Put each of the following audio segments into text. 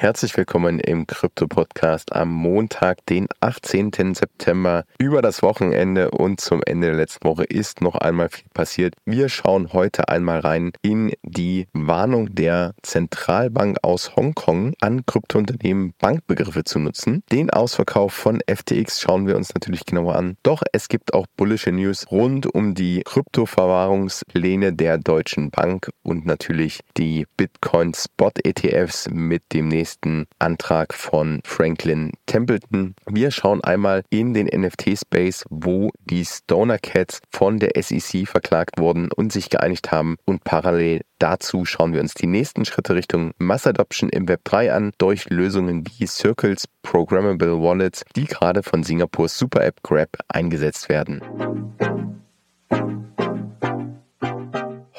Herzlich willkommen im Krypto-Podcast am Montag, den 18. September. Über das Wochenende und zum Ende der letzten Woche ist noch einmal viel passiert. Wir schauen heute einmal rein in die Warnung der Zentralbank aus Hongkong an Kryptounternehmen Bankbegriffe zu nutzen. Den Ausverkauf von FTX schauen wir uns natürlich genauer an. Doch es gibt auch bullische News rund um die Kryptoverwahrungspläne der Deutschen Bank und natürlich die Bitcoin Spot ETFs mit dem nächsten nächsten Antrag von Franklin Templeton. Wir schauen einmal in den NFT-Space, wo die Stoner Cats von der SEC verklagt wurden und sich geeinigt haben und parallel Dazu schauen wir uns die nächsten Schritte Richtung Mass Adoption im Web 3 an durch Lösungen wie Circles Programmable Wallets, die gerade von Singapurs Super App Grab eingesetzt werden.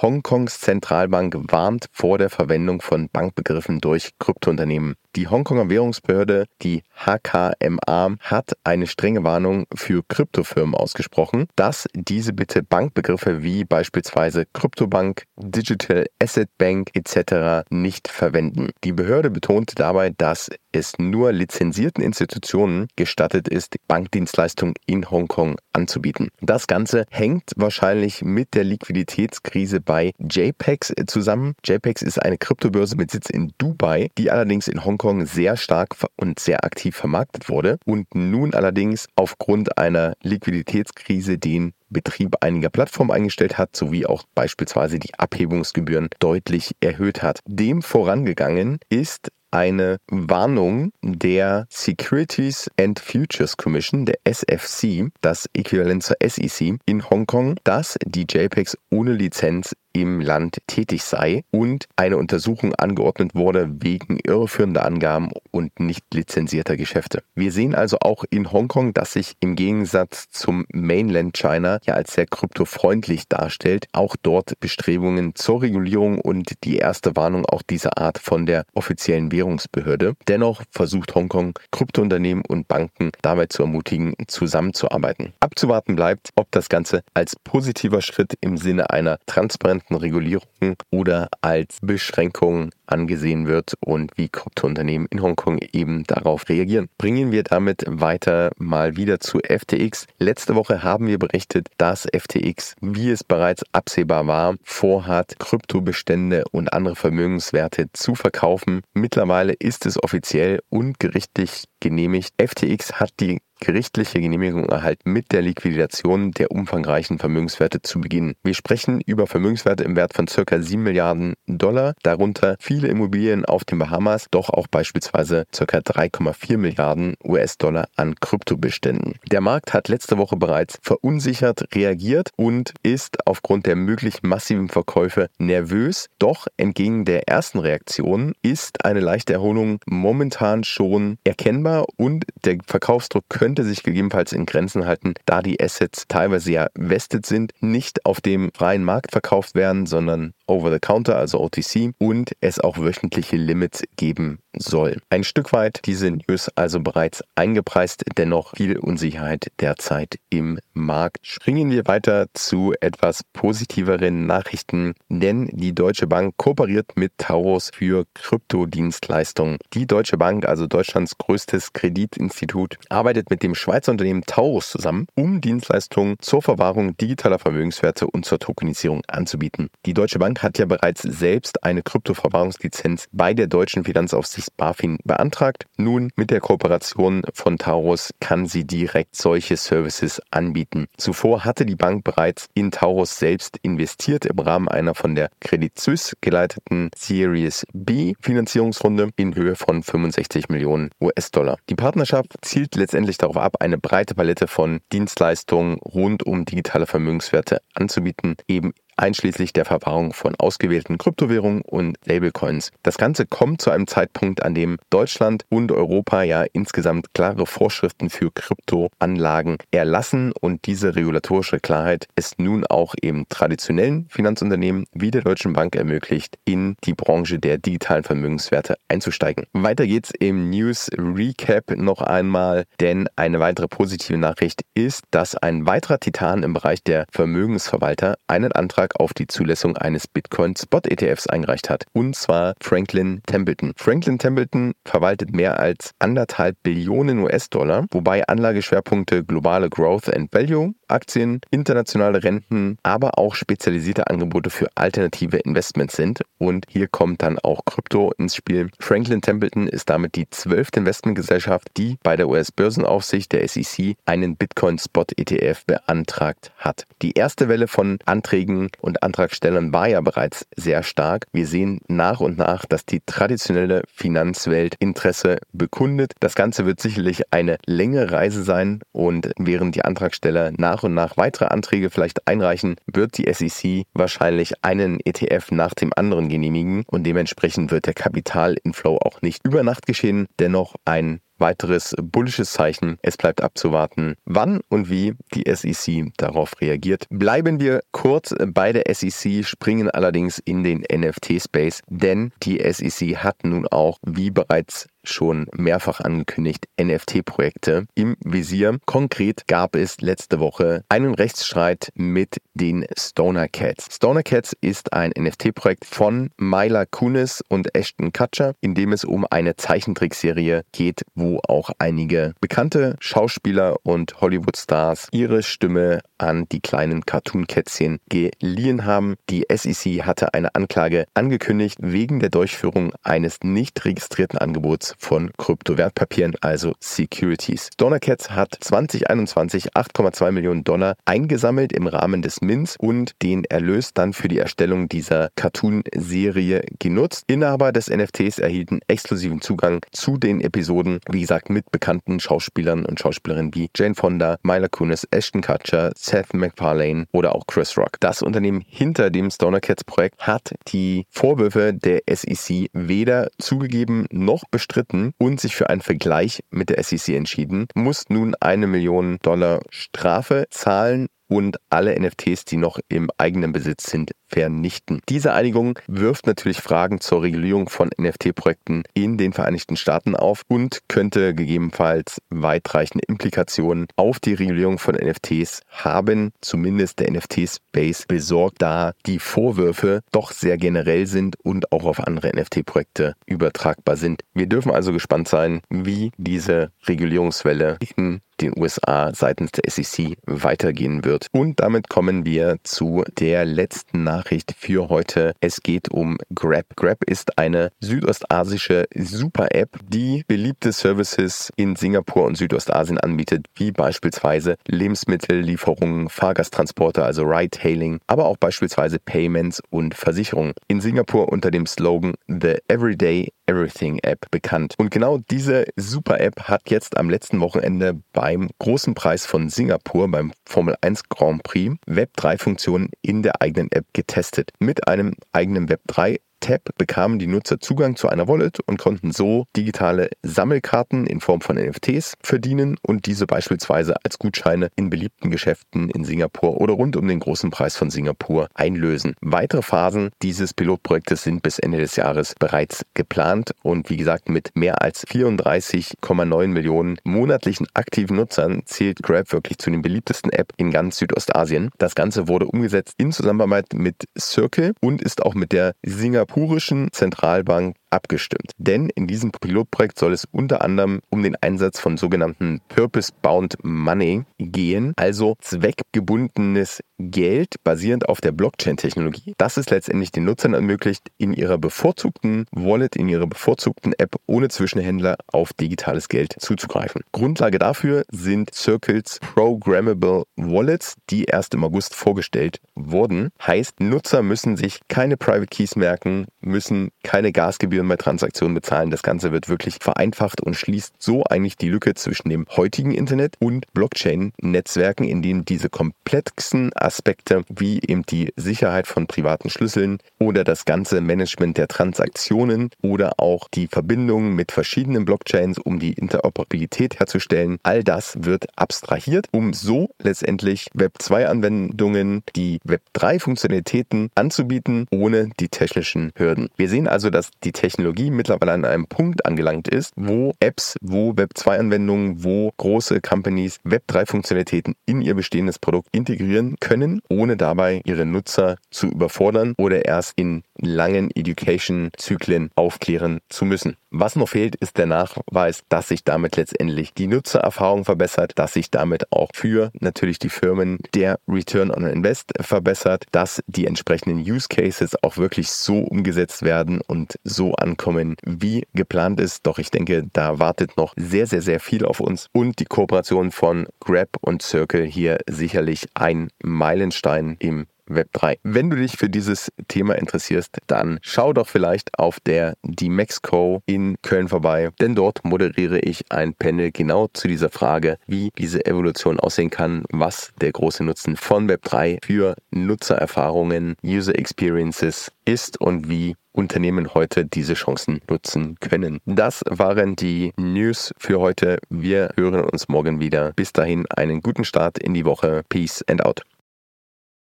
Hongkongs Zentralbank warnt vor der Verwendung von Bankbegriffen durch Kryptounternehmen. Die Hongkonger Währungsbehörde, die HKMA, hat eine strenge Warnung für Kryptofirmen ausgesprochen, dass diese bitte Bankbegriffe wie beispielsweise Kryptobank, Digital Asset Bank etc. nicht verwenden. Die Behörde betonte dabei, dass es nur lizenzierten Institutionen gestattet ist, Bankdienstleistungen in Hongkong anzubieten. Das Ganze hängt wahrscheinlich mit der Liquiditätskrise bei JPEX zusammen. JPEX ist eine Kryptobörse mit Sitz in Dubai, die allerdings in Hongkong sehr stark und sehr aktiv vermarktet wurde und nun allerdings aufgrund einer Liquiditätskrise den Betrieb einiger Plattformen eingestellt hat, sowie auch beispielsweise die Abhebungsgebühren deutlich erhöht hat. Dem vorangegangen ist eine Warnung der Securities and Futures Commission, der SFC, das Äquivalent zur SEC in Hongkong, dass die JPEGs ohne Lizenz im Land tätig sei und eine Untersuchung angeordnet wurde wegen irreführender Angaben und nicht lizenzierter Geschäfte. Wir sehen also auch in Hongkong, dass sich im Gegensatz zum Mainland China ja als sehr kryptofreundlich darstellt, auch dort Bestrebungen zur Regulierung und die erste Warnung auch dieser Art von der offiziellen Währungsbehörde. Dennoch versucht Hongkong Kryptounternehmen und Banken dabei zu ermutigen, zusammenzuarbeiten. Abzuwarten bleibt, ob das Ganze als positiver Schritt im Sinne einer transparenten Regulierungen oder als Beschränkung angesehen wird und wie Kryptounternehmen in Hongkong eben darauf reagieren. Bringen wir damit weiter mal wieder zu FTX. Letzte Woche haben wir berichtet, dass FTX, wie es bereits absehbar war, vorhat, Kryptobestände und andere Vermögenswerte zu verkaufen. Mittlerweile ist es offiziell und gerichtlich genehmigt. FTX hat die gerichtliche Genehmigung erhalten, mit der Liquidation der umfangreichen Vermögenswerte zu beginnen. Wir sprechen über Vermögenswerte im Wert von ca. 7 Milliarden Dollar, darunter viele Immobilien auf den Bahamas, doch auch beispielsweise ca. 3,4 Milliarden US-Dollar an Kryptobeständen. Der Markt hat letzte Woche bereits verunsichert reagiert und ist aufgrund der möglich massiven Verkäufe nervös, doch entgegen der ersten Reaktion ist eine leichte Erholung momentan schon erkennbar und der Verkaufsdruck könnte könnte sich gegebenenfalls in Grenzen halten, da die Assets teilweise ja vested sind, nicht auf dem freien Markt verkauft werden, sondern over the counter, also OTC, und es auch wöchentliche Limits geben soll. Ein Stück weit diese News also bereits eingepreist, dennoch viel Unsicherheit derzeit im Markt. Springen wir weiter zu etwas positiveren Nachrichten, denn die Deutsche Bank kooperiert mit Taurus für Kryptodienstleistungen. Die Deutsche Bank, also Deutschlands größtes Kreditinstitut, arbeitet mit dem Schweizer Unternehmen Taurus zusammen, um Dienstleistungen zur Verwahrung digitaler Vermögenswerte und zur Tokenisierung anzubieten. Die Deutsche Bank hat ja bereits selbst eine Kryptoverwahrungslizenz bei der deutschen Finanzaufsicht BaFin beantragt. Nun mit der Kooperation von Taurus kann sie direkt solche Services anbieten. Zuvor hatte die Bank bereits in Taurus selbst investiert im Rahmen einer von der Credit Suisse geleiteten Series B Finanzierungsrunde in Höhe von 65 Millionen US-Dollar. Die Partnerschaft zielt letztendlich darauf ab, eine breite Palette von Dienstleistungen rund um digitale Vermögenswerte anzubieten, eben einschließlich der Verwahrung von ausgewählten Kryptowährungen und Labelcoins. Das Ganze kommt zu einem Zeitpunkt, an dem Deutschland und Europa ja insgesamt klare Vorschriften für Kryptoanlagen erlassen und diese regulatorische Klarheit es nun auch eben traditionellen Finanzunternehmen wie der Deutschen Bank ermöglicht, in die Branche der digitalen Vermögenswerte einzusteigen. Weiter geht's im News Recap noch einmal, denn eine weitere positive Nachricht ist, dass ein weiterer Titan im Bereich der Vermögensverwalter einen Antrag Antrag auf die Zulassung eines Bitcoin Spot ETFs eingereicht hat. Und zwar Franklin Templeton. Franklin Templeton verwaltet mehr als anderthalb Billionen US-Dollar, wobei Anlageschwerpunkte globale Growth and Value, Aktien, internationale Renten, aber auch spezialisierte Angebote für alternative Investments sind. Und hier kommt dann auch Krypto ins Spiel. Franklin Templeton ist damit die zwölfte Investmentgesellschaft, die bei der US-Börsenaufsicht der SEC einen Bitcoin-Spot-ETF beantragt hat. Die erste Welle von Anträgen und Antragstellern war ja bereits sehr stark. Wir sehen nach und nach, dass die traditionelle Finanzwelt Interesse bekundet. Das Ganze wird sicherlich eine längere Reise sein und während die Antragsteller nach und nach weitere Anträge vielleicht einreichen, wird die SEC wahrscheinlich einen ETF nach dem anderen genehmigen und dementsprechend wird der Kapitalinflow auch nicht über Nacht geschehen. Dennoch ein weiteres bullisches Zeichen. Es bleibt abzuwarten, wann und wie die SEC darauf reagiert. Bleiben wir kurz bei der SEC, springen allerdings in den NFT-Space, denn die SEC hat nun auch, wie bereits schon mehrfach angekündigt NFT-Projekte im Visier. Konkret gab es letzte Woche einen Rechtsstreit mit den Stoner Cats. Stoner Cats ist ein NFT-Projekt von Myla Kunis und Ashton Kutcher, in dem es um eine Zeichentrickserie geht, wo auch einige bekannte Schauspieler und Hollywood-Stars ihre Stimme an die kleinen Cartoon-Kätzchen geliehen haben. Die SEC hatte eine Anklage angekündigt wegen der Durchführung eines nicht registrierten Angebots von Kryptowertpapieren, also Securities. Donnercats hat 2021 8,2 Millionen Dollar eingesammelt im Rahmen des Mints und den Erlös dann für die Erstellung dieser Cartoon-Serie genutzt. Inhaber des NFTs erhielten exklusiven Zugang zu den Episoden, wie gesagt, mit bekannten Schauspielern und Schauspielerinnen wie Jane Fonda, Myla Kunis, Ashton Kutcher, Seth MacFarlane oder auch Chris Rock. Das Unternehmen hinter dem Stoner Cats Projekt hat die Vorwürfe der SEC weder zugegeben noch bestritten gestritten und sich für einen Vergleich mit der SEC entschieden, muss nun eine Million Dollar Strafe zahlen und alle NFTs, die noch im eigenen Besitz sind, vernichten. Diese Einigung wirft natürlich Fragen zur Regulierung von NFT-Projekten in den Vereinigten Staaten auf und könnte gegebenenfalls weitreichende Implikationen auf die Regulierung von NFTs haben. Zumindest der NFT-Space besorgt, da die Vorwürfe doch sehr generell sind und auch auf andere NFT-Projekte übertragbar sind. Wir dürfen also gespannt sein, wie diese Regulierungswelle in den USA seitens der SEC weitergehen wird. Und damit kommen wir zu der letzten Nachricht für heute. Es geht um Grab. Grab ist eine südostasische Super-App, die beliebte Services in Singapur und Südostasien anbietet, wie beispielsweise Lebensmittellieferungen, Fahrgasttransporte, also Ride-Hailing, aber auch beispielsweise Payments und Versicherungen. In Singapur unter dem Slogan The Everyday Everything App bekannt. Und genau diese Super App hat jetzt am letzten Wochenende beim großen Preis von Singapur beim Formel 1 Grand Prix Web 3 Funktionen in der eigenen App getestet. Mit einem eigenen Web 3 Tab bekamen die Nutzer Zugang zu einer Wallet und konnten so digitale Sammelkarten in Form von NFTs verdienen und diese beispielsweise als Gutscheine in beliebten Geschäften in Singapur oder rund um den großen Preis von Singapur einlösen. Weitere Phasen dieses Pilotprojektes sind bis Ende des Jahres bereits geplant und wie gesagt mit mehr als 34,9 Millionen monatlichen aktiven Nutzern zählt Grab wirklich zu den beliebtesten App in ganz Südostasien. Das Ganze wurde umgesetzt in Zusammenarbeit mit Circle und ist auch mit der Singapur singapurischen Zentralbank abgestimmt. Denn in diesem Pilotprojekt soll es unter anderem um den Einsatz von sogenannten Purpose-Bound Money gehen, also zweckgebundenes Geld basierend auf der Blockchain-Technologie. Das ist letztendlich den Nutzern ermöglicht, in ihrer bevorzugten Wallet, in ihrer bevorzugten App ohne Zwischenhändler auf digitales Geld zuzugreifen. Grundlage dafür sind Circles Programmable Wallets, die erst im August vorgestellt wurden. Heißt, Nutzer müssen sich keine Private Keys merken, müssen keine Gasgebühren bei Transaktionen bezahlen. Das Ganze wird wirklich vereinfacht und schließt so eigentlich die Lücke zwischen dem heutigen Internet und Blockchain-Netzwerken, in denen diese komplexen Aspekte wie eben die Sicherheit von privaten Schlüsseln oder das ganze Management der Transaktionen oder auch die Verbindung mit verschiedenen Blockchains, um die Interoperabilität herzustellen, all das wird abstrahiert, um so letztendlich Web2-Anwendungen, die Web3-Funktionalitäten anzubieten, ohne die technischen Hürden. Wir sehen also, dass die Technik Technologie mittlerweile an einem Punkt angelangt ist, wo Apps, wo Web2-Anwendungen, wo große Companies Web3-Funktionalitäten in ihr bestehendes Produkt integrieren können, ohne dabei ihre Nutzer zu überfordern oder erst in langen Education-Zyklen aufklären zu müssen. Was noch fehlt, ist der Nachweis, dass sich damit letztendlich die Nutzererfahrung verbessert, dass sich damit auch für natürlich die Firmen der Return on Invest verbessert, dass die entsprechenden Use Cases auch wirklich so umgesetzt werden und so ankommen, wie geplant ist. Doch ich denke, da wartet noch sehr, sehr, sehr viel auf uns und die Kooperation von Grab und Circle hier sicherlich ein Meilenstein im Web 3. Wenn du dich für dieses Thema interessierst, dann schau doch vielleicht auf der DMEXCO in Köln vorbei, denn dort moderiere ich ein Panel genau zu dieser Frage, wie diese Evolution aussehen kann, was der große Nutzen von Web 3 für Nutzererfahrungen, User Experiences ist und wie Unternehmen heute diese Chancen nutzen können. Das waren die News für heute. Wir hören uns morgen wieder. Bis dahin einen guten Start in die Woche. Peace and out.